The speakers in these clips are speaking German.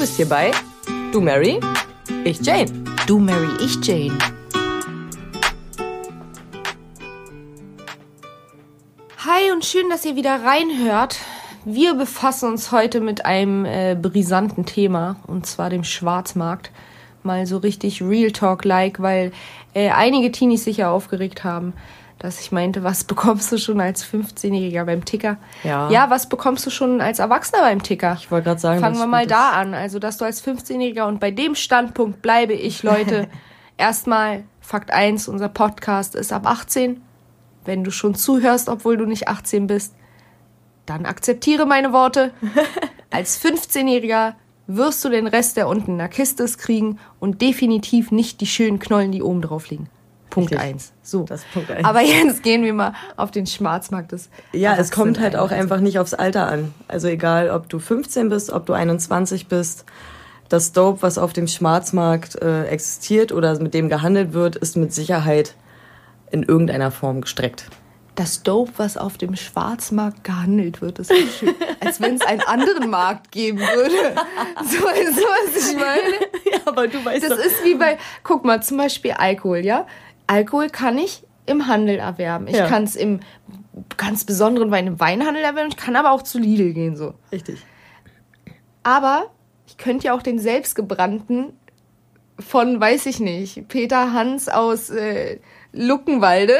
bist hier bei Du Mary, ich Jane. Du Mary, ich Jane. Hi und schön, dass ihr wieder reinhört. Wir befassen uns heute mit einem äh, brisanten Thema und zwar dem Schwarzmarkt. Mal so richtig Real Talk-like, weil äh, einige Teenies sich ja aufgeregt haben, dass ich meinte, was bekommst du schon als 15-Jähriger beim Ticker? Ja. Ja, was bekommst du schon als Erwachsener beim Ticker? Ich wollte gerade sagen, Fangen wir mal da an. Also, dass du als 15-Jähriger und bei dem Standpunkt bleibe ich, Leute. Erstmal, Fakt 1, unser Podcast ist ab 18. Wenn du schon zuhörst, obwohl du nicht 18 bist, dann akzeptiere meine Worte. Als 15-Jähriger wirst du den Rest, der unten in der Kiste ist, kriegen und definitiv nicht die schönen Knollen, die oben drauf liegen. Punkt Richtig. 1. So. Das ist Punkt eins. Aber jetzt gehen wir mal auf den Schwarzmarkt des Ja, es kommt halt auch einfach nicht aufs Alter an. Also egal, ob du 15 bist, ob du 21 bist, das Dope, was auf dem Schwarzmarkt äh, existiert oder mit dem gehandelt wird, ist mit Sicherheit in irgendeiner Form gestreckt. das Dope, was auf dem Schwarzmarkt gehandelt wird, ist so schön. Als wenn es einen anderen Markt geben würde. So ist was ich meine. Ja, aber du weißt Das ist wie bei, guck mal, zum Beispiel Alkohol, ja? Alkohol kann ich im Handel erwerben. Ich Ja. kann es im ganz besonderen Wein im Weinhandel erwerben. Ich kann aber auch zu Lidl gehen, so. richtig. Aber ich könnte ja auch den selbstgebrannten von, weiß ich nicht, Peter Hans aus äh, Luckenwalde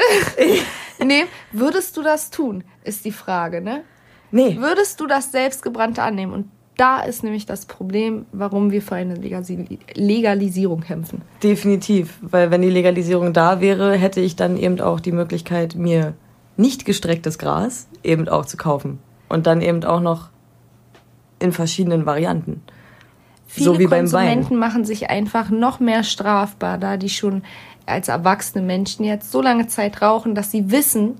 nehmen. Würdest du das tun, ist die Frage, ne? Nee, Würdest du das selbstgebrannte annehmen? Und da ist nämlich das Problem, warum wir für eine Legalisierung kämpfen. definitiv. Weil wenn die Legalisierung da wäre, hätte ich dann eben auch die Möglichkeit, mir nicht gestrecktes Gras eben auch zu kaufen. Und dann eben auch noch in verschiedenen Varianten. Viele so wie beim Wein. Konsumenten machen sich einfach noch mehr strafbar, da die schon als erwachsene Menschen jetzt so lange Zeit rauchen, dass sie wissen,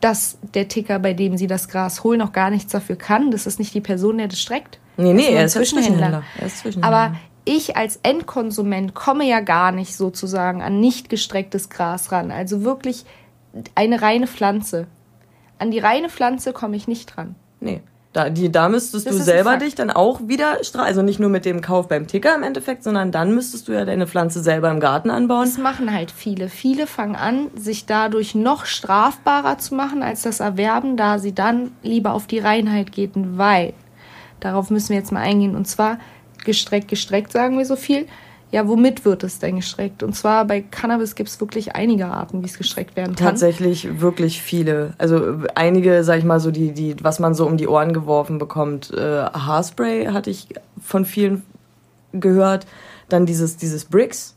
dass der Ticker, bei dem sie das Gras holen, noch gar nichts dafür kann. Das ist nicht die Person, der das streckt. Nee, nee, er ist ein Zwischenhändler. Er ist Zwischenhändler. Aber ich als Endkonsument komme ja gar nicht sozusagen an nicht gestrecktes Gras ran. Also wirklich eine reine Pflanze. An die reine Pflanze komme ich nicht dran. Nee. Da, die, da müsstest Das du selber dich dann auch wieder stra Also nicht nur mit dem Kauf beim Ticker im Endeffekt, sondern dann müsstest du ja deine Pflanze selber im Garten anbauen. Das machen halt viele. Viele fangen an, sich dadurch noch strafbarer zu machen als das Erwerben, da sie dann lieber auf die Reinheit gehen, weil, darauf müssen wir jetzt mal eingehen, und zwar gestreckt, gestreckt, sagen wir so viel. Ja, womit wird es denn gestreckt? Und zwar bei Cannabis gibt es wirklich einige Arten, wie es gestreckt werden kann. Tatsächlich wirklich viele. Also einige, sag ich mal so, die, die, was man so um die Ohren geworfen bekommt. Äh, Haarspray hatte ich von vielen gehört. Dann dieses, dieses Bricks.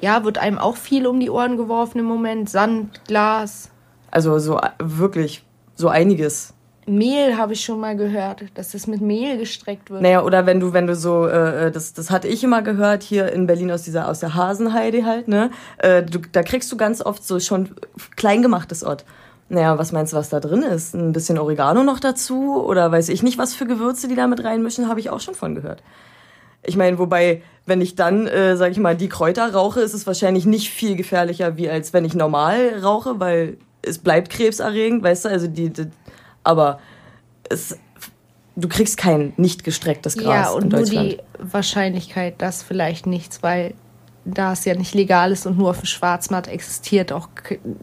Ja, wird einem auch viel um die Ohren geworfen im Moment. Sand, Glas, Also so äh, wirklich so einiges. Mehl habe ich schon mal gehört, dass es mit Mehl gestreckt wird. Naja, oder wenn du, wenn du so, äh, das, das hatte ich immer gehört hier in Berlin aus dieser, aus der Hasenheide halt, ne? Äh, du, da kriegst du ganz oft so schon kleingemachtes Ort. Naja, was meinst du, was da drin ist? Ein bisschen Oregano noch dazu? Oder weiß ich nicht, was für Gewürze die da mit reinmischen, habe ich auch schon von gehört. Ich meine, wobei, wenn ich dann, äh, sag ich mal, die Kräuter rauche, ist es wahrscheinlich nicht viel gefährlicher, wie als wenn ich normal rauche, weil es bleibt krebserregend, weißt du? Also die, die aber es, du kriegst kein nicht gestrecktes Gras Ja, in und nur Deutschland. die Wahrscheinlichkeit, dass vielleicht nichts, weil da es ja nicht legal ist und nur auf dem Schwarzmarkt existiert, auch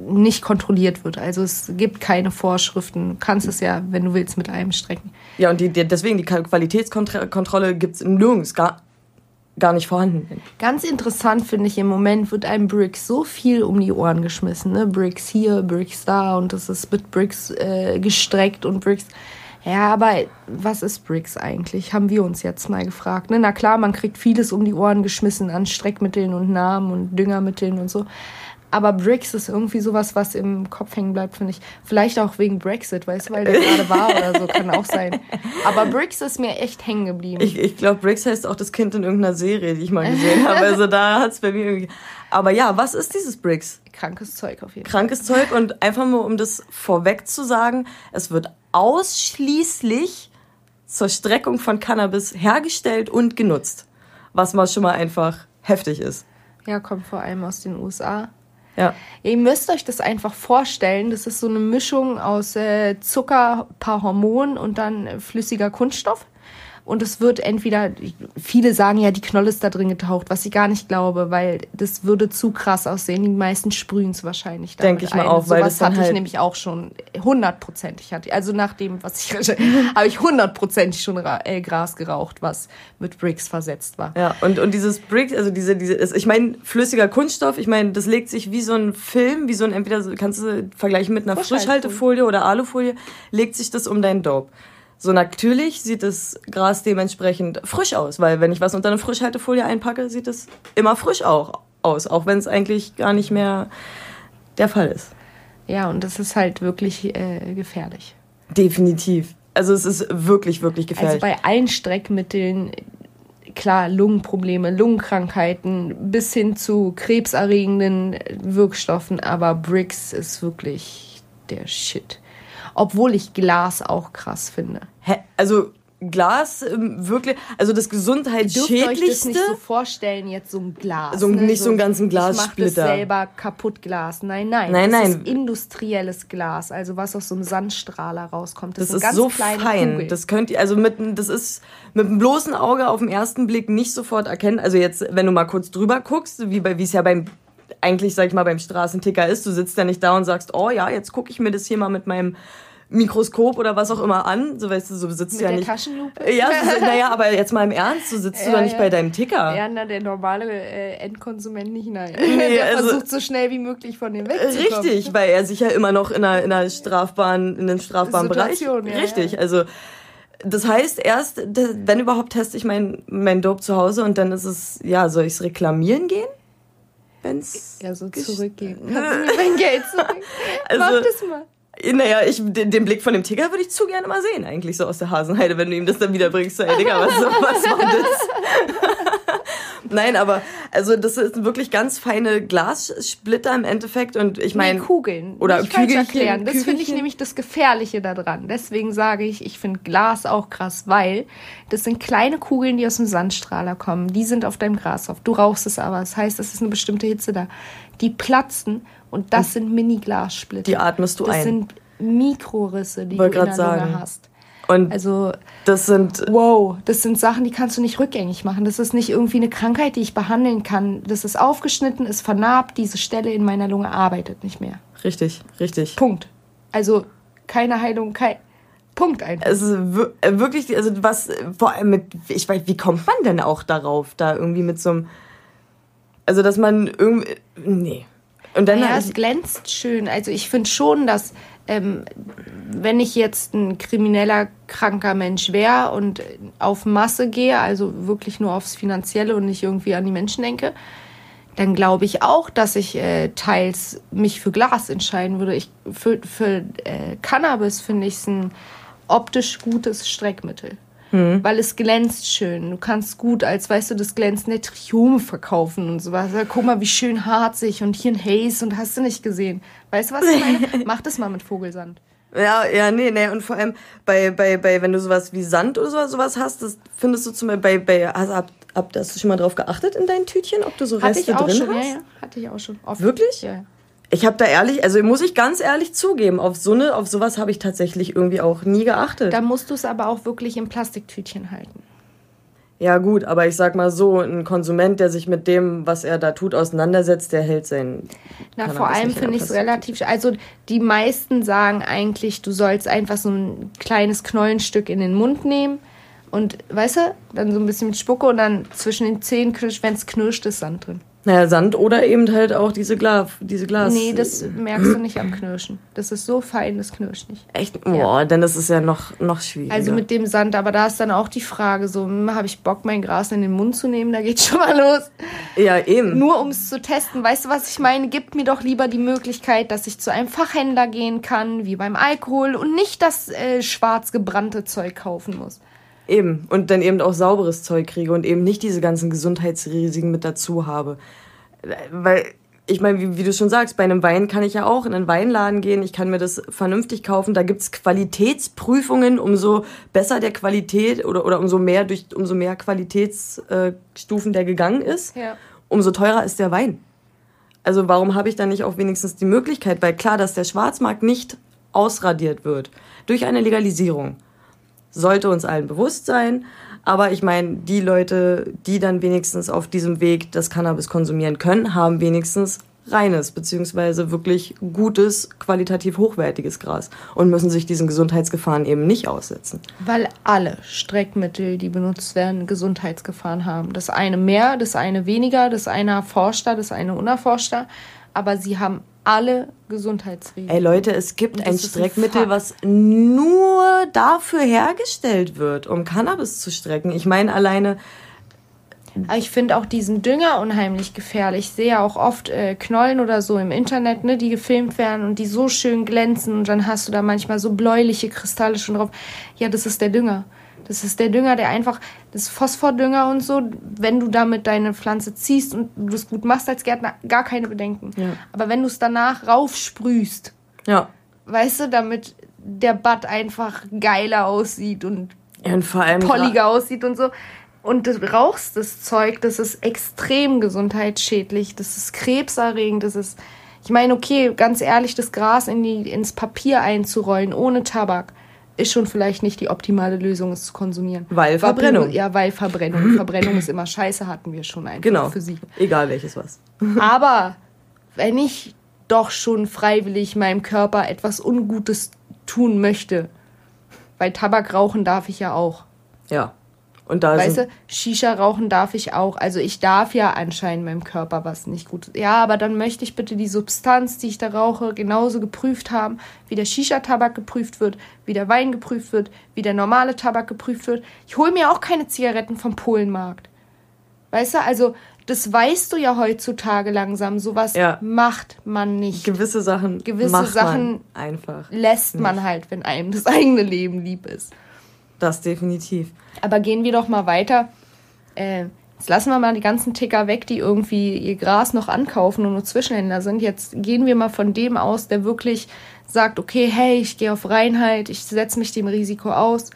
nicht kontrolliert wird. Also es gibt keine Vorschriften. Du kannst es ja, wenn du willst, mit einem strecken. Ja, und die, die, deswegen, die Qualitätskontrolle gibt's nirgends, gar, gar nicht vorhanden. Ganz interessant finde ich, im Moment wird einem Bricks so viel um die Ohren geschmissen. Ne? Bricks hier, Bricks da und das ist mit Bricks äh, gestreckt und Bricks. Ja, aber was ist Bricks eigentlich? Haben wir uns jetzt mal gefragt. Ne? Na klar, man kriegt vieles um die Ohren geschmissen an Streckmitteln und Namen und Düngermitteln und so. Aber Bricks ist irgendwie sowas, was im Kopf hängen bleibt, finde ich. Vielleicht auch wegen Brexit, weißt du, weil der gerade war oder so, kann auch sein. Aber Bricks ist mir echt hängen geblieben. Ich, ich glaube, Briggs heißt auch das Kind in irgendeiner Serie, die ich mal gesehen habe. Also da hat's bei mir irgendwie. Aber ja, was ist dieses Briggs? Krankes Zeug auf jeden Fall. Krankes Zeug und einfach nur, um das vorweg zu sagen, es wird ausschließlich zur Streckung von Cannabis hergestellt und genutzt. Was mal schon mal einfach heftig ist. Ja, kommt vor allem aus den USA. Ja. Ihr müsst euch das einfach vorstellen. Das ist so eine Mischung aus äh, Zucker, paar Hormonen und dann äh, flüssiger Kunststoff. Und es wird entweder, viele sagen ja, die Knolle ist da drin getaucht, was ich gar nicht glaube, weil das würde zu krass aussehen. Die meisten sprühen es wahrscheinlich Denke ich mal ein. auch, weil das hatte ich halt- nämlich auch schon hundertprozentig. hatte- Also nach dem, was ich habe ich hundertprozentig schon äh, Gras geraucht, was mit Bricks versetzt war. Ja, und, und dieses Brick, also diese, diese, ist- ich meine, flüssiger Kunststoff, ich meine, das legt sich wie so ein Film, wie so ein, entweder kannst du vergleichen mit einer Frischhaltefolie. Frischhaltefolie oder Alufolie, legt sich das um dein Dope. So natürlich sieht das Gras dementsprechend frisch aus, weil wenn ich was unter eine Frischhaltefolie einpacke, sieht es immer frisch auch aus, auch wenn es eigentlich gar nicht mehr der Fall ist. Ja, und das ist halt wirklich äh, gefährlich. Definitiv. Also es ist wirklich, wirklich Also gefährlich. bei allen Streckmitteln, klar, Lungenprobleme, Lungenkrankeiten bis hin zu krebserregenden Wirkstoffen, aber Bricks ist wirklich der Shit. Obwohl ich Glas auch krass finde. Hä? Also Glas ähm, wirklich, also das Dürft euch das gesundheitsschädlichste. nicht so vorstellen, jetzt so ein Glas. So- nicht so einen ganzen Ich mach das Glassplitter. selber kaputt Glas. Nein, nein. Nein, das nein. ist industrielles Glas, also was aus so einem Sandstrahler rauskommt. Das sind ist ganz so fein. Kugeln. Das könnt ihr, also mit, das ist mit dem bloßen Auge auf den ersten Blick nicht sofort erkennen. Also jetzt, wenn du mal kurz drüber guckst, wie bei, wie es ja beim, eigentlich, sag ich mal, beim Straßenticker ist, du sitzt ja nicht da und sagst, oh ja, jetzt gucke ich mir das hier mal mit meinem Mikroskop oder was auch immer an. So weißt du, so sitzt Mit du ja der nicht. Taschenlupe? Ja, so, naja, aber jetzt mal im Ernst, du sitzt du Ja, doch nicht ja. bei deinem Ticker. Ja, na, der normale äh, Endkonsument nicht, nein. Nee, der also- versucht so schnell wie möglich von dem wegzukommen. Richtig, weil er sich ja immer noch in einer, in einer strafbaren, in den strafbaren Bereich. Ja, Richtig, also das heißt erst, wenn überhaupt, teste ich mein, mein Dope zu Hause und dann ist es, ja, soll ich es reklamieren gehen? Wenn's. Ja, so zurückgeben. Kannst du mir mein Geld zurück? Also- Mach das mal. Naja, ich, den, den Blick von dem Ticker würde ich zu gerne mal sehen, eigentlich so aus der Hasenheide, wenn du ihm das dann wieder bringst. So, ey, Digga, was, was war das? Nein, aber also das ist wirklich ganz feine Glassplitter im Endeffekt und ich meine. nee, Kugeln. oder falsch Kügelchen, erklären. Das finde ich nämlich das Gefährliche daran. Deswegen sage ich, ich finde Glas auch krass, weil das sind kleine Kugeln, die aus dem Sandstrahler kommen. Die sind auf deinem Gras auf. Du rauchst es aber. Das heißt, es ist eine bestimmte Hitze da. Die platzen und das sind Mini-Glassplitter. Die atmest du das ein. sind Mikrorisse, die Wollt du in der Lunge sagen. hast. Und Also das sind Wow, das sind Sachen, die kannst du nicht rückgängig machen. Das ist nicht irgendwie eine Krankheit, die ich behandeln kann. Das ist aufgeschnitten, ist vernarbt, diese Stelle in meiner Lunge arbeitet nicht mehr. richtig, richtig. Punkt. Also keine Heilung, kein Punkt einfach. Es ist äh, wirklich, also was, vor allem mit, ich weiß, wie kommt man denn auch darauf, da irgendwie mit so einem, also dass man irgendwie, nee. Und dann, Ja, es glänzt schön. Also ich finde schon, dass ähm, wenn ich jetzt ein krimineller, kranker Mensch wäre und auf Masse gehe, also wirklich nur aufs Finanzielle und nicht irgendwie an die Menschen denke, dann glaube ich auch, dass ich äh, teils mich für Glas entscheiden würde. Ich, für für äh, Cannabis finde ich es ein optisch gutes Streckmittel. Weil es glänzt schön. Du kannst gut als, weißt du, das glänzende Triumph verkaufen und sowas. Guck mal, wie schön harzig und hier ein Haze und hast du nicht gesehen. Weißt du, was ich meine? Mach das mal mit Vogelsand. ja, ja, nee, nee, und vor allem bei, bei, bei, wenn du sowas wie Sand oder sowas, sowas hast, das findest du zum Beispiel bei, bei hast, hab, hab, hast du schon mal drauf geachtet in deinen Tütchen, ob du so Hatte Reste ich auch drin schon, hast? ja, ja. Hatte ich auch schon. Oft. Wirklich? Ja. Ich habe da ehrlich, also muss ich ganz ehrlich zugeben, auf so eine, auf sowas habe ich tatsächlich irgendwie auch nie geachtet. Da musst du es aber auch wirklich im Plastiktütchen halten. Ja gut, aber ich sag mal so, ein Konsument, der sich mit dem, was er da tut, auseinandersetzt, der hält sein. Na, vor allem finde ich es relativ. Also, die meisten sagen eigentlich, du sollst einfach so ein kleines Knollenstück in den Mund nehmen und, weißt du, dann so ein bisschen mit Spucke und dann zwischen den Zähnen knirscht, wenn es knirscht, ist Sand drin. Naja, Sand oder eben halt auch diese Glas, diese Glas. Nee, das merkst du nicht am Knirschen. Das ist so fein, das knirscht nicht. echt. Boah, denn das ist ja noch noch schwieriger. Also mit dem Sand, aber da ist dann auch die Frage, so, habe ich Bock, mein Gras in den Mund zu nehmen? Da geht schon mal los. ja eben. Nur um es zu testen. Weißt du, was ich meine? Gib mir doch lieber die Möglichkeit, dass ich zu einem Fachhändler gehen kann, wie beim Alkohol, und nicht das äh, schwarz gebrannte Zeug kaufen muss. Eben. Und dann eben auch sauberes Zeug kriege und eben nicht diese ganzen Gesundheitsrisiken mit dazu habe. Weil, ich meine, wie, wie du schon sagst, bei einem Wein kann ich ja auch in einen Weinladen gehen, ich kann mir das vernünftig kaufen. Da gibt's Qualitätsprüfungen, umso besser der Qualität oder, oder umso mehr durch umso mehr Qualitätsstufen der gegangen ist, Ja. umso teurer ist der Wein. Also warum habe ich dann nicht auch wenigstens die Möglichkeit, weil klar, dass der Schwarzmarkt nicht ausradiert wird durch eine Legalisierung. Sollte uns allen bewusst sein. Aber ich meine, die Leute, die dann wenigstens auf diesem Weg das Cannabis konsumieren können, haben wenigstens reines, beziehungsweise wirklich gutes, qualitativ hochwertiges Gras und müssen sich diesen Gesundheitsgefahren eben nicht aussetzen. Weil alle Streckmittel, die benutzt werden, Gesundheitsgefahren haben. Das eine mehr, das eine weniger, das eine erforschter, das eine unerforschter. Aber sie haben alle Gesundheitsrisiken. Ey Leute, es gibt ein Streckmittel, ein was nur dafür hergestellt wird, um Cannabis zu strecken. Ich meine alleine. Aber ich finde auch diesen Dünger unheimlich gefährlich. Ich sehe auch oft äh, Knollen oder so im Internet, ne, die gefilmt werden und die so schön glänzen und dann hast du da manchmal so bläuliche Kristalle schon drauf. Ja, das ist der Dünger. Das ist der Dünger, der einfach, das Phosphordünger und so, wenn du damit deine Pflanze ziehst und du es gut machst als Gärtner, gar keine Bedenken. Ja. Aber wenn du es danach raufsprühst, ja. weißt du, damit der Bud einfach geiler aussieht und, ja, und polliger aussieht und so. Und du rauchst das Zeug, das ist extrem gesundheitsschädlich, das ist krebserregend, das ist, ich meine, okay, ganz ehrlich, das Gras in die, ins Papier einzurollen ohne Tabak ist schon vielleicht nicht die optimale Lösung, es zu konsumieren. Weil Verbrennung. Ja, weil Verbrennung. Verbrennung ist immer scheiße, hatten wir schon einfach genau. für sie. Egal welches was. Aber wenn ich doch schon freiwillig meinem Körper etwas Ungutes tun möchte, weil Tabak rauchen darf ich ja auch. Ja. Und da weißt du, Shisha rauchen darf ich auch. Also ich darf ja anscheinend meinem Körper was nicht gut. Ja, aber dann möchte ich bitte die Substanz, die ich da rauche, genauso geprüft haben, wie der Shisha-Tabak geprüft wird, wie der Wein geprüft wird, wie der normale Tabak geprüft wird. Ich hole mir auch keine Zigaretten vom Polenmarkt. Weißt du, also das weißt du ja heutzutage langsam. Sowas ja. macht man nicht. Gewisse Sachen. Gewisse Sachen einfach. Lässt nicht. man halt, wenn einem das eigene Leben lieb ist. Das definitiv. Aber gehen wir doch mal weiter. Äh, jetzt lassen wir mal die ganzen Ticker weg, die irgendwie ihr Gras noch ankaufen und nur Zwischenhändler sind. Jetzt gehen wir mal von dem aus, der wirklich sagt, okay, hey, ich gehe auf Reinheit, ich setze mich dem Risiko aus,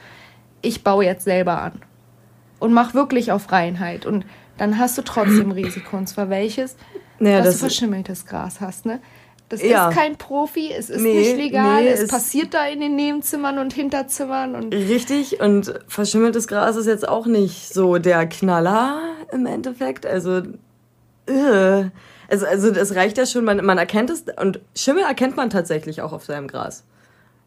ich baue jetzt selber an. Und mach wirklich auf Reinheit. Und dann hast du trotzdem Risiko. Und zwar welches? Naja, dass du verschimmeltes Gras hast, ne? Das ja. ist kein Profi, es ist nee, nicht legal, nee, es, es passiert da in den Nebenzimmern und Hinterzimmern. Und Richtig, und verschimmeltes Gras ist jetzt auch nicht so der Knaller im Endeffekt. Also, äh. also, also das reicht ja schon, man, man erkennt es, und Schimmel erkennt man tatsächlich auch auf seinem Gras.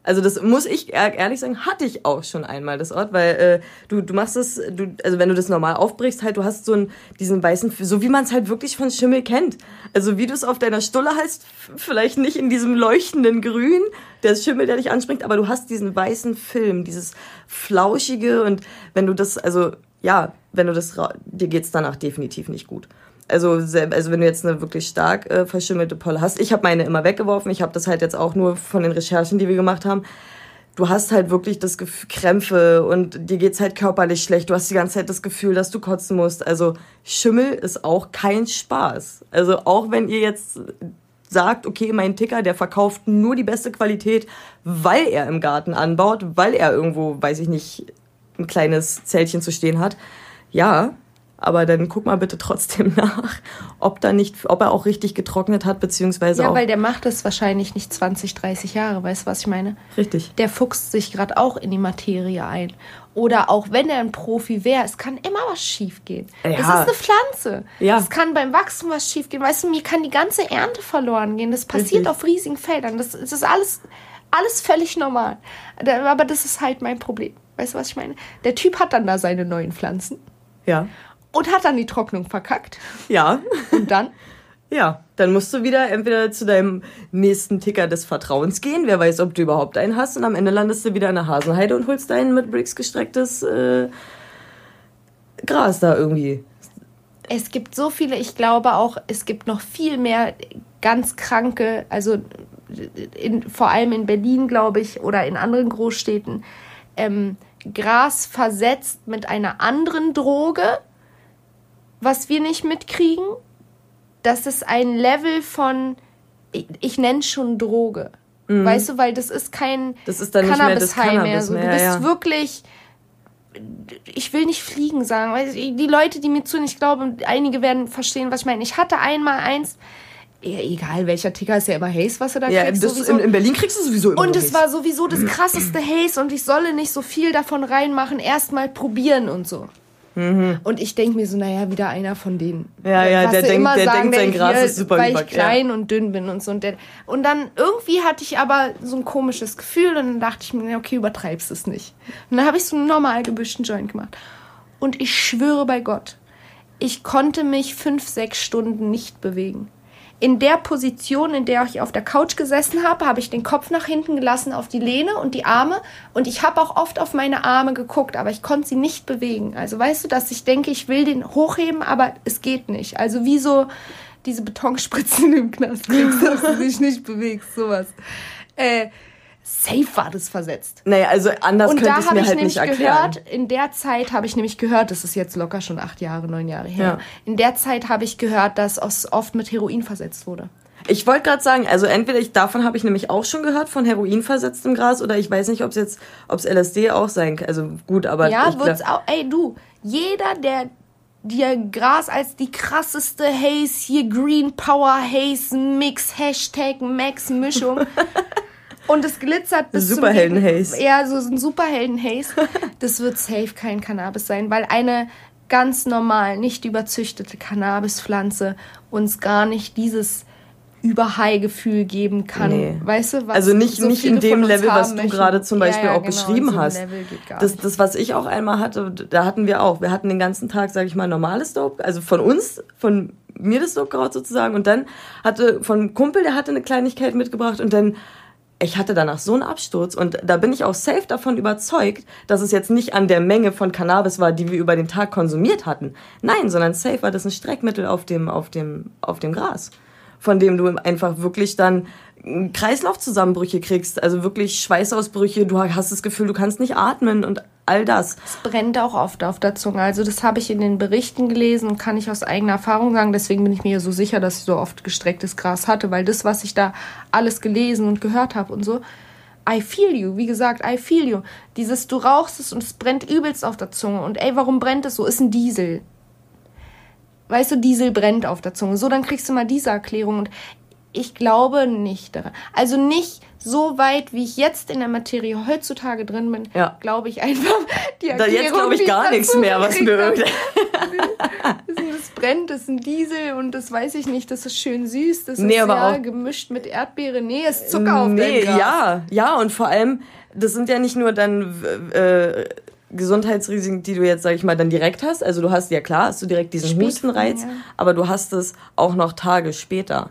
Also das muss ich ehrlich sagen, hatte ich auch schon einmal das Ort, weil äh, du du machst es, du also wenn du das normal aufbrichst, halt du hast so einen diesen weißen, so wie man es halt wirklich von Schimmel kennt. Also wie du es auf deiner Stulle hast, vielleicht nicht in diesem leuchtenden Grün, der Schimmel, der dich anspringt, aber du hast diesen weißen Film, dieses flauschige und wenn du das also ja, wenn du das dir geht's danach definitiv nicht gut. Also, also wenn du jetzt eine wirklich stark äh, verschimmelte Polle hast, ich habe meine immer weggeworfen, ich habe das halt jetzt auch nur von den Recherchen, die wir gemacht haben. Du hast halt wirklich das Gefühl, Krämpfe und dir geht's halt körperlich schlecht. Du hast die ganze Zeit das Gefühl, dass du kotzen musst. Also Schimmel ist auch kein Spaß. Also auch wenn ihr jetzt sagt, okay, mein Ticker, der verkauft nur die beste Qualität, weil er im Garten anbaut, weil er irgendwo, weiß ich nicht, ein kleines Zeltchen zu stehen hat. Ja, aber dann guck mal bitte trotzdem nach, ob da nicht, ob er auch richtig getrocknet hat, beziehungsweise ja, auch. weil der macht das wahrscheinlich nicht 20, 30 Jahre, weißt du, was ich meine? Richtig. Der fuchst sich gerade auch in die Materie ein. Oder auch wenn er ein Profi wäre, es kann immer was schiefgehen. Ja. Es ist eine Pflanze. Ja. Es kann beim Wachstum was schiefgehen. Weißt du, mir kann die ganze Ernte verloren gehen. Das passiert richtig. auf riesigen Feldern. Das, das ist alles, alles völlig normal. Aber das ist halt mein Problem. Weißt du, was ich meine? Der Typ hat dann da seine neuen Pflanzen. Ja. Und hat dann die Trocknung verkackt. Ja. Und dann? Ja, dann musst du wieder entweder zu deinem nächsten Ticker des Vertrauens gehen, wer weiß, ob du überhaupt einen hast, und am Ende landest du wieder in der Hasenheide und holst dein mit Bricks gestrecktes äh, Gras da irgendwie. Es gibt so viele, ich glaube auch, es gibt noch viel mehr ganz kranke, also in, vor allem in Berlin, glaube ich, oder in anderen Großstädten, ähm, Gras versetzt mit einer anderen Droge, was wir nicht mitkriegen, das ist ein Level von, ich, ich nenne schon Droge. Mhm. Weißt du, weil das ist kein das ist dann Cannabis mehr, das mehr. So. Du bist ja. wirklich, ich will nicht fliegen sagen, weil die Leute, die mir zuhören, ich glaube, einige werden verstehen, was ich meine. Ich hatte einmal eins, Ja, egal, welcher Ticker ist ja immer Haze, was du da Ja, kriegst. das, sowieso. in, in Berlin kriegst du sowieso immer Und es Haze. war sowieso das krasseste Haze und ich solle nicht so viel davon reinmachen, erstmal probieren und so. Und ich denke mir so, naja, wieder einer von denen. Mhm. Ja, ja, der immer der sagen, denkt, sein Gras hier, ist super Weil ich klein und dünn bin und so. Und, der, und dann irgendwie hatte ich aber so ein komisches Gefühl und dann dachte ich mir, okay, übertreibst es nicht. Und dann habe ich so einen normal gebüschten Joint gemacht. Und ich schwöre bei Gott, ich konnte mich fünf, sechs Stunden nicht bewegen. In der Position, in der ich auf der Couch gesessen habe, habe ich den Kopf nach hinten gelassen auf die Lehne und die Arme. Und ich habe auch oft auf meine Arme geguckt, aber ich konnte sie nicht bewegen. Also weißt du, dass ich denke, ich will den hochheben, aber es geht nicht. Also wie so diese Betonspritzen im Knast dass du dich nicht bewegst, sowas. Äh, safe war das versetzt. Naja, also anders Und könnte ich habe mir ich halt nämlich nicht erklären. gehört, in der Zeit habe ich nämlich gehört, das ist jetzt locker schon acht Jahre, neun Jahre her. Ja. In der Zeit habe ich gehört, dass oft mit Heroin versetzt wurde. Ich wollte gerade sagen, also entweder ich davon habe ich nämlich auch schon gehört von Heroin versetztem Gras oder ich weiß nicht, ob es jetzt, ob es LSD auch sein kann. Also gut, aber Ja, wird's auch. Ey, du, jeder, der dir Gras als die krasseste Haze, hier Green Power Haze Mix, Hashtag Max Mischung. Und es glitzert bis Superhelden-Haze. Ja, so ein Superhelden-Haze. Das wird safe kein Cannabis sein, weil eine ganz normal, nicht überzüchtete Cannabispflanze uns gar nicht dieses Überhigh-Gefühl geben kann. Nee. Weißt du, was also nicht, so nicht in dem Level, was du gerade zum Beispiel Ja, ja, auch genau, beschrieben hast. Das, das, was ich auch einmal hatte, da hatten wir auch. Wir hatten den ganzen Tag, sage ich mal, normales Dope, also von uns, von mir das Dope sozusagen. Und dann hatte von einem Kumpel, der hatte eine Kleinigkeit mitgebracht und dann ich hatte danach so einen Absturz und da bin ich auch safe davon überzeugt, dass es jetzt nicht an der Menge von Cannabis war, die wir über den Tag konsumiert hatten. Nein, sondern safe war das ein Streckmittel auf dem, auf dem, auf dem Gras, von dem du einfach wirklich dann Kreislaufzusammenbrüche kriegst, also wirklich Schweißausbrüche, du hast das Gefühl, du kannst nicht atmen und all das. Es brennt auch oft auf der Zunge. Also das habe ich in den Berichten gelesen und kann ich aus eigener Erfahrung sagen. Deswegen bin ich mir so sicher, dass ich so oft gestrecktes Gras hatte, weil das, was ich da alles gelesen und gehört habe und so, I feel you. Wie gesagt, I feel you. Dieses, du rauchst es und es brennt übelst auf der Zunge. Und ey, warum brennt es so? Ist ein Diesel. Weißt du, Diesel brennt auf der Zunge. So, dann kriegst du mal diese Erklärung. Und ich glaube nicht daran. Also nicht so weit, wie ich jetzt in der Materie heutzutage drin bin, Ja. glaube ich einfach die Da Erklärung, jetzt glaube ich gar nichts mehr, was mir irgendwie. Das brennt, das ist ein Diesel und das weiß ich nicht, das ist schön süß, das Nee, ist ja gemischt mit Erdbeere. Nee, es ist Zucker auf Nee, ja, ja, und vor allem, das sind ja nicht nur dann äh, Gesundheitsrisiken, die du jetzt, sag ich mal, dann direkt hast. Also du hast ja klar, hast du direkt diesen Spätfolgen, Hustenreiz, ja. aber du hast es auch noch Tage später.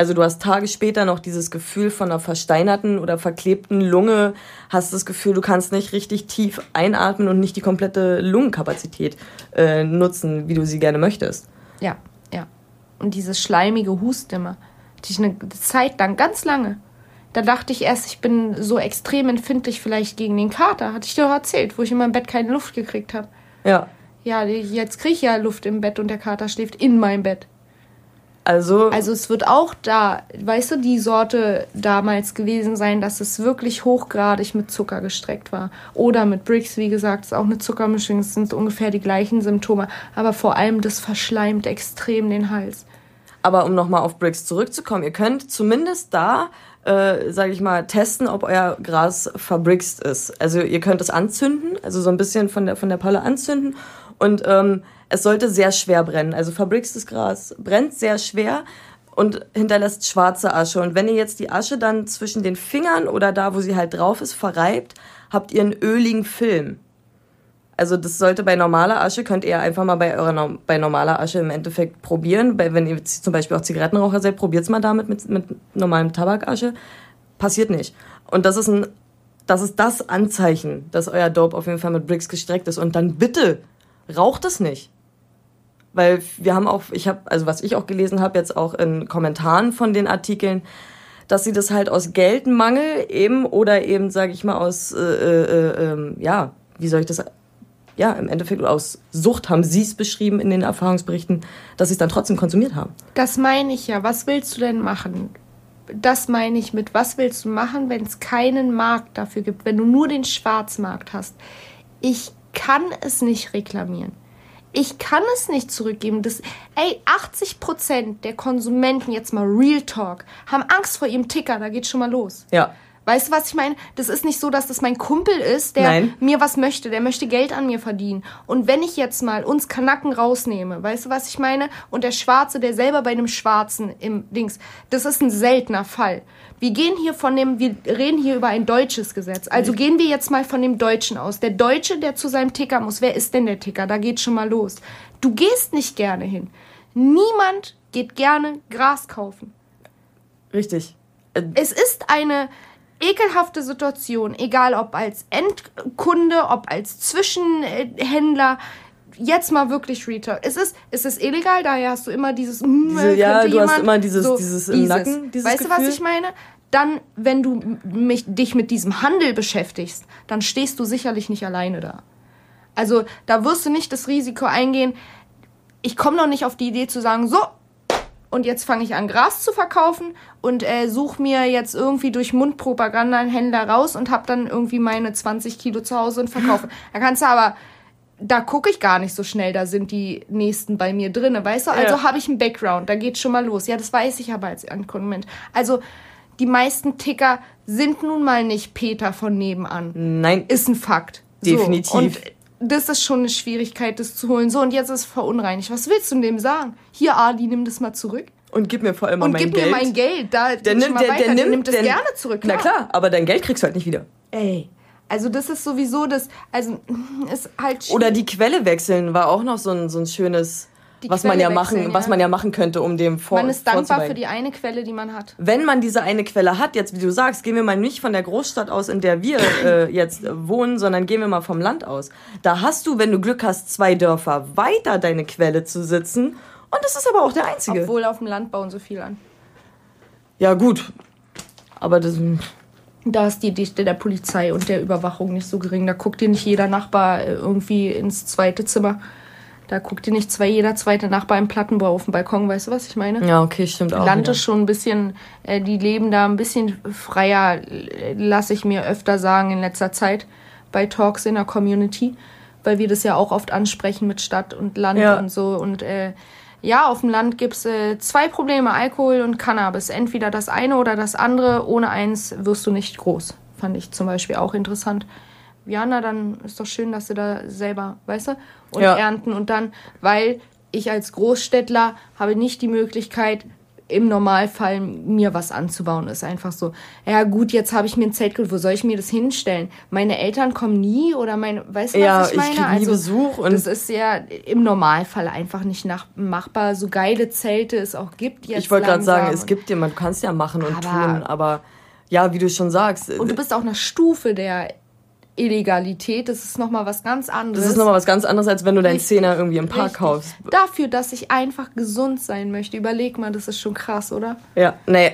Also du hast Tage später noch dieses Gefühl von einer versteinerten oder verklebten Lunge, hast das Gefühl, du kannst nicht richtig tief einatmen und nicht die komplette Lungenkapazität äh, nutzen, wie du sie gerne möchtest. Ja, ja. Und dieses schleimige Husten immer. Hatte ich eine Zeit lang, ganz lange. Da dachte ich erst, ich bin so extrem empfindlich vielleicht gegen den Kater. Hatte ich dir doch erzählt, wo ich in meinem Bett keine Luft gekriegt habe. Ja, Ja, jetzt kriege ich ja Luft im Bett und der Kater schläft in meinem Bett. Also, Also es wird auch da, weißt du, die Sorte damals gewesen sein, dass es wirklich hochgradig mit Zucker gestreckt war. Oder mit Bricks, wie gesagt, ist auch eine Zuckermischung, es sind ungefähr die gleichen Symptome. Aber vor allem, das verschleimt extrem den Hals. Aber um nochmal auf Bricks zurückzukommen, ihr könnt zumindest da, äh, sage ich mal, testen, ob euer Gras verbrixt ist. Also ihr könnt es anzünden, also so ein bisschen von der, von der Palle anzünden und ähm, es sollte sehr schwer brennen. Also verbrixtes Gras brennt sehr schwer und hinterlässt schwarze Asche. Und wenn ihr jetzt die Asche dann zwischen den Fingern oder da, wo sie halt drauf ist, verreibt, habt ihr einen öligen Film. Also das sollte bei normaler Asche, könnt ihr einfach mal bei eurer bei normaler Asche im Endeffekt probieren. Bei, wenn ihr zum Beispiel auch Zigarettenraucher seid, probiert's mal damit mit, mit normalem Tabakasche. Passiert nicht. Und das ist ein, das ist das Anzeichen, dass euer Dope auf jeden Fall mit Bricks gestreckt ist. Und dann bitte raucht es nicht. Weil wir haben auch, ich habe, also was ich auch gelesen habe, jetzt auch in Kommentaren von den Artikeln, dass sie das halt aus Geldmangel eben oder eben, sage ich mal, aus, äh, äh, ähm, ja, wie soll ich das, ja, im Endeffekt aus Sucht haben sie es beschrieben in den Erfahrungsberichten, dass sie es dann trotzdem konsumiert haben. Das meine ich ja. Was willst du denn machen? Das meine ich mit, was willst du machen, wenn es keinen Markt dafür gibt, wenn du nur den Schwarzmarkt hast? Ich kann es nicht reklamieren. Ich kann es nicht zurückgeben. Das, ey, 80% der Konsumenten, jetzt mal Real Talk, haben Angst vor ihrem Ticker. Da geht schon mal los. Ja. Weißt du, was ich meine? Das ist nicht so, dass das mein Kumpel ist, der Nein. mir was möchte, der möchte Geld an mir verdienen. Und wenn ich jetzt mal uns Kanacken rausnehme, weißt du, was ich meine? Und der Schwarze, der selber bei einem Schwarzen im Dings, das ist ein seltener Fall. Wir gehen hier von dem, wir reden hier über ein deutsches Gesetz. Also gehen wir jetzt mal von dem Deutschen aus. Der Deutsche, der zu seinem Ticker muss, wer ist denn der Ticker? Da geht schon mal los. Du gehst nicht gerne hin. Niemand geht gerne Gras kaufen. Richtig. Es ist eine ekelhafte Situation, egal ob als Endkunde, ob als Zwischenhändler. Jetzt mal wirklich Retail. Es ist, es ist illegal, daher hast du immer dieses. hm, Diese- ja, du hast jemand- immer dieses- dieses im Nacken, dieses weißt du, was Gefühl? ich meine? Dann, wenn du mich, dich mit diesem Handel beschäftigst, dann stehst du sicherlich nicht alleine da. Also da wirst du nicht das Risiko eingehen. Ich komme noch nicht auf die Idee zu sagen, so, und jetzt fange ich an, Gras zu verkaufen und äh, suche mir jetzt irgendwie durch Mundpropaganda einen Händler raus und habe dann irgendwie meine 20 Kilo zu Hause und verkaufe. Da kannst du aber, da gucke ich gar nicht so schnell, da sind die nächsten bei mir drin, weißt du? Also Ja. habe ich einen Background, da geht schon mal los. Ja, das weiß ich aber als Konsument. Also die meisten Ticker sind nun mal nicht Peter von nebenan Nein. ist ein Fakt. Definitiv. So, und das ist schon eine Schwierigkeit, das zu holen. So, und jetzt ist es verunreinigt. Was willst du dem sagen? Hier, Adi, nimm das mal zurück. Und gib mir vor allem mal Und mein gib Geld. mir mein Geld. Da Der nimmt, der, weiter. der nimmt, nimmt es der, gerne zurück. Na klar, aber dein Geld kriegst du halt nicht wieder. Ey. Also das ist sowieso das, also ist halt schwierig. Oder die Quelle wechseln war auch noch so ein, so ein schönes, Was man ja machen, wechseln, was ja. man ja machen könnte, um dem vor, man ist dankbar für die eine Quelle, die man hat. wenn man diese eine Quelle hat, jetzt wie du sagst, gehen wir mal nicht von der Großstadt aus, in der wir äh, jetzt äh, wohnen, sondern gehen wir mal vom Land aus. Da hast du, wenn du Glück hast, zwei Dörfer weiter deine Quelle zu sitzen. Und das ist aber auch der einzige. Obwohl auf dem Land bauen so viel an. ja gut, aber das Da ist die Dichte der Polizei und der Überwachung nicht so gering. Da guckt dir nicht jeder Nachbar äh, irgendwie ins zweite Zimmer. Da guckt dir nicht zwei, jeder zweite Nachbar im Plattenbau auf dem Balkon. Weißt du, was ich meine? ja okay, stimmt auch. Land wieder. ist schon ein bisschen, äh, die leben da ein bisschen freier, äh, lasse ich mir öfter sagen in letzter Zeit bei Talks in der Community, weil wir das ja auch oft ansprechen mit Stadt und Land Ja. und so. Und äh, ja, auf dem Land gibt's äh, zwei Probleme, Alkohol und Cannabis. Entweder das eine oder das andere. Ohne eins wirst du nicht groß. Fand ich zum Beispiel auch interessant. Ja, na, dann ist doch schön, dass sie da selber, weißt du, und Ja. ernten. Und dann, weil ich als Großstädtler habe nicht die Möglichkeit, im Normalfall mir was anzubauen. Ist einfach so, ja gut, jetzt habe ich mir ein Zelt geholt, wo soll ich mir das hinstellen? Meine Eltern kommen nie oder meine, weißt du, Ja, was ich ich meine? krieg nie Besuch und- das ist ja im Normalfall einfach nicht nach, machbar, so geile Zelte es auch gibt jetzt Ich wollte gerade sagen, es gibt dir, man kannst ja machen und Aber- tun, aber ja, wie du schon sagst, Und du bist auf einer Stufe der Illegalität, das ist nochmal was ganz anderes. das ist nochmal was ganz anderes, als wenn du deinen Zehner irgendwie im Park richtig. kaufst. Dafür, dass ich einfach gesund sein möchte. Überleg mal, das ist schon krass, oder? Ja, nee,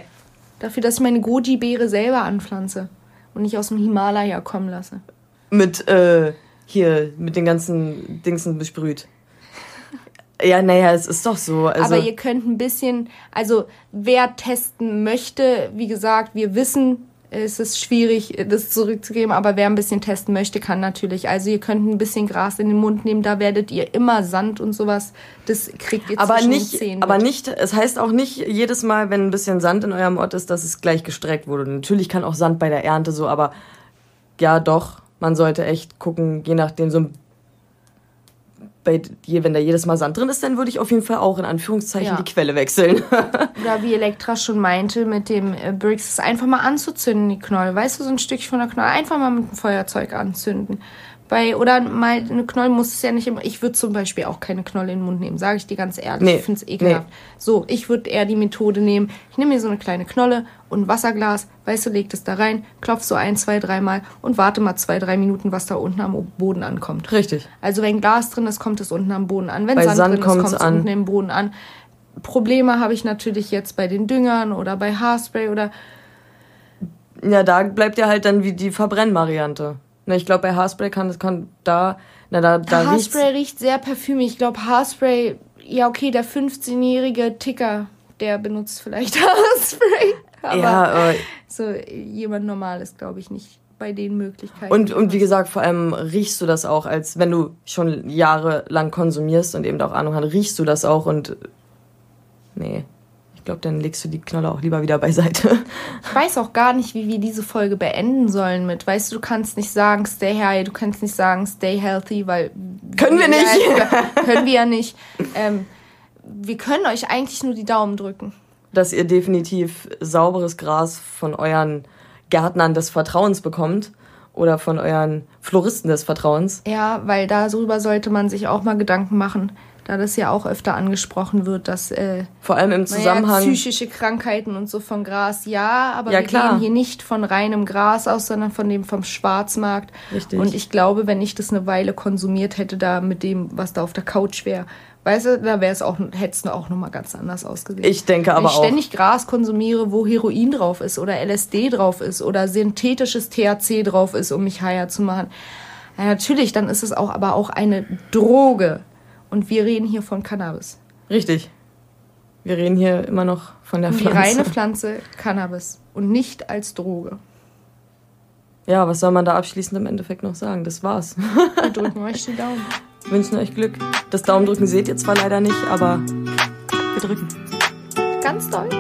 Dafür, dass ich meine Goji-Beere selber anpflanze und nicht aus dem Himalaya kommen lasse. mit äh, hier mit den ganzen Dingsen besprüht. Ja, naja, es ist doch so. Also, Aber ihr könnt ein bisschen, also wer testen möchte, wie gesagt, wir wissen, es ist schwierig, das zurückzugeben, aber wer ein bisschen testen möchte, kann natürlich. Also ihr könnt ein bisschen Gras in den Mund nehmen, da werdet ihr immer Sand und sowas, das kriegt ihr aber nicht, aber nicht, es heißt auch nicht jedes Mal, wenn ein bisschen Sand in eurem Ort ist, dass es gleich gestreckt wurde. Natürlich kann auch Sand bei der Ernte so, aber ja, doch, man sollte echt gucken, je nachdem so ein bei, je- wenn da jedes Mal Sand drin ist, dann würde ich auf jeden Fall auch in Anführungszeichen Ja. die Quelle wechseln. Oder wie Elektra schon meinte, mit dem äh, Bricks, es einfach mal anzuzünden, die Knolle. Weißt du, so ein Stückchen von der Knolle, einfach mal mit dem Feuerzeug anzünden. Bei, oder mal eine Knolle muss es ja nicht immer. Ich würde zum Beispiel auch keine Knolle in den Mund nehmen, sage ich dir ganz ehrlich. Nee, Ich finde es ekelhaft. So, ich würde eher die Methode nehmen, ich nehme mir so eine kleine Knolle und ein Wasserglas, weißt du, leg das da rein, klopf so ein, zwei, dreimal und warte mal zwei, drei Minuten, was da unten am Boden ankommt. Richtig. Also wenn Glas drin ist, kommt es unten am Boden an. Wenn Bei Sand, Sand drin ist, kommt es unten im Boden an. Probleme habe ich natürlich jetzt bei den Düngern oder bei Haarspray oder Ja, da bleibt ja halt dann wie die Verbrennvariante. Ne, ich glaube, bei Haarspray kann das kann da, na da, da. Haarspray riecht sehr parfümig. Ich glaube Haarspray, ja okay, der 15-jährige Ticker, der benutzt vielleicht Haarspray. Aber Ja, äh, so jemand normal ist, glaube ich, nicht bei den Möglichkeiten. Und, und wie gesagt, vor allem riechst du das auch, als wenn du schon jahrelang konsumierst und eben auch Ahnung hast, riechst du das auch und nee. Ich glaube, dann legst du die Knolle auch lieber wieder beiseite. Ich weiß auch gar nicht, wie wir diese Folge beenden sollen mit. Weißt du, du kannst nicht sagen, stay high, du kannst nicht sagen, stay healthy, weil. Können wir nicht. Ja, können wir ja nicht. Ähm, wir können euch eigentlich nur die Daumen drücken. Dass ihr definitiv sauberes Gras von euren Gärtnern des Vertrauens bekommt oder von euren Floristen des Vertrauens. Ja, weil darüber sollte man sich auch mal Gedanken machen, da das ja auch öfter angesprochen wird, dass äh, vor allem im Zusammenhang naja, psychische Krankheiten und so von Gras, ja, aber Ja, wir klar. gehen hier nicht von reinem Gras aus, sondern von dem vom Schwarzmarkt. Richtig. Und ich glaube, wenn ich das eine Weile konsumiert hätte, da mit dem, was da auf der Couch wäre, weißt du, da wäre es auch, hätte es auch noch mal ganz anders ausgesehen. Ich denke Wenn aber ich auch. ständig Gras konsumiere, wo Heroin drauf ist oder LSD drauf ist oder synthetisches THC drauf ist, um mich higher zu machen. Ja, natürlich, dann ist es auch aber auch eine Droge. Und wir reden hier von Cannabis. Richtig. Wir reden hier immer noch von der die Pflanze. reine Pflanze Cannabis und nicht als Droge. Ja, was soll man da abschließend im Endeffekt noch sagen? Das war's. Wir drücken euch die Daumen. Wünschen euch Glück. Das Daumendrücken seht ihr zwar leider nicht, aber wir drücken. Ganz doll.